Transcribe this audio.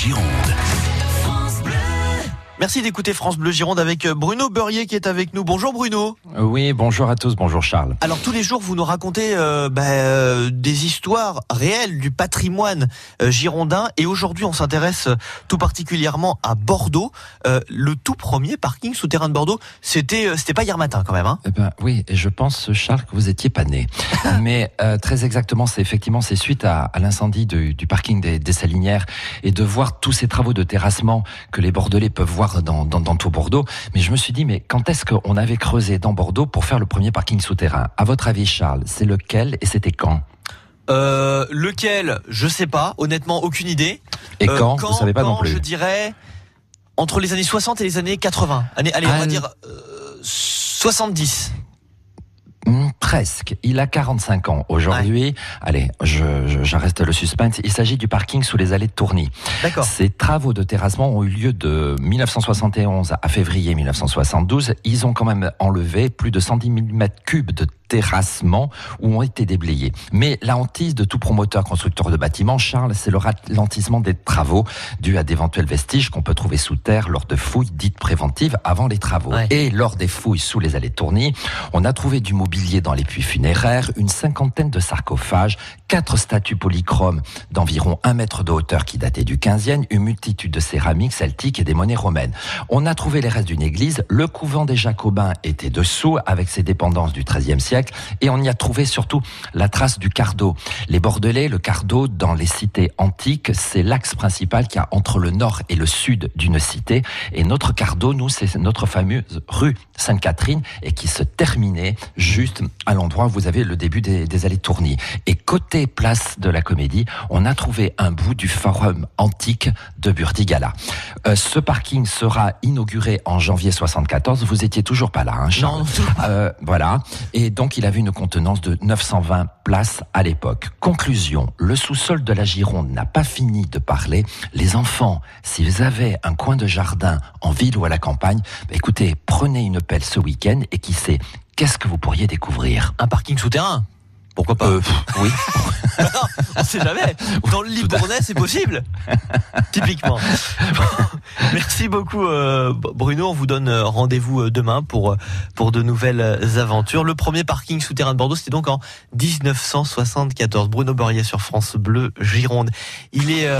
Gironde. Merci d'écouter France Bleu Gironde avec euh, Bruno Beurrier qui est avec nous. Bonjour Bruno. Oui, bonjour à tous, bonjour Charles. Alors tous les jours vous nous racontez euh, bah, euh, des histoires réelles du patrimoine euh, girondin et aujourd'hui on s'intéresse tout particulièrement à Bordeaux. Le tout premier parking souterrain de Bordeaux, c'était c'était pas hier matin quand même. Hein Eh ben oui, et je pense Charles que vous étiez pas né. Mais très exactement, c'est effectivement c'est suite à, à l'incendie du, du parking des, des Salinières et de voir tous ces travaux de terrassement que les Bordelais peuvent voir dans, dans, dans tout Bordeaux. Mais je me suis dit, mais quand est-ce qu'on avait creusé dans Bordeaux pour faire le premier parking souterrain? À votre avis, Charles, c'est lequel et c'était quand? Euh, lequel? Je sais pas. Honnêtement, aucune idée. Et Euh, quand, Vous savez pas non quand, plus. Je dirais entre les années 60 et les années 80. Allez, allez on va dire euh, 70. Presque. Il a 45 ans aujourd'hui. Allez, je, je- j'arrête le suspense. Il s'agit du parking sous les allées de Tourny. D'accord. Ces travaux de terrassement ont eu lieu de 1971 à février 1972. Ils ont quand même enlevé plus de 110 000 mètres cubes de terrassement où ont été déblayés. Mais la hantise de tout promoteur constructeur de bâtiments, Charles, c'est le ralentissement des travaux dû à d'éventuels vestiges qu'on peut trouver sous terre lors de fouilles dites préventives avant les travaux. Ouais. Et lors des fouilles sous les allées Tourny, on a trouvé du mobilier dans les puits funéraires, une cinquantaine de sarcophages, quatre statues polychromes d'environ un mètre de hauteur qui dataient du 15e, une multitude de céramiques celtiques et des monnaies romaines. On a trouvé les restes d'une église, le couvent des Jacobins était dessous avec ses dépendances du XIIIe siècle et on y a trouvé surtout la trace du cardo. Les Bordelais, le cardo dans les cités antiques, c'est l'axe principal qui a entre le nord et le sud d'une cité et notre cardo, nous, c'est notre fameuse rue Sainte-Catherine et qui se terminait juste à l'endroit où vous avez le début des, des allées Tourny. Et côté place de la Comédie, on a trouvé un bout du forum antique de Burdigala. Euh, ce parking sera inauguré en janvier 74. Vous étiez toujours pas là, hein, Charles Non, Euh, voilà. Et donc, il avait une contenance de 920 places à l'époque. Conclusion. Le sous-sol de la Gironde n'a pas fini de parler. Les enfants, si vous avez un coin de jardin en ville ou à la campagne, bah, écoutez, prenez une pelle ce week-end et qui sait, qu'est-ce que vous pourriez découvrir? Un parking souterrain. Pourquoi pas Euh, oui. On sait jamais. Dans le Libournais, c'est possible. Typiquement. Merci beaucoup, euh, Bruno. On vous donne euh, rendez-vous euh, demain pour, pour de nouvelles aventures. Le premier parking souterrain de Bordeaux, c'était donc en 1974. Bruno Beurrier sur France Bleu Gironde. Il est. euh,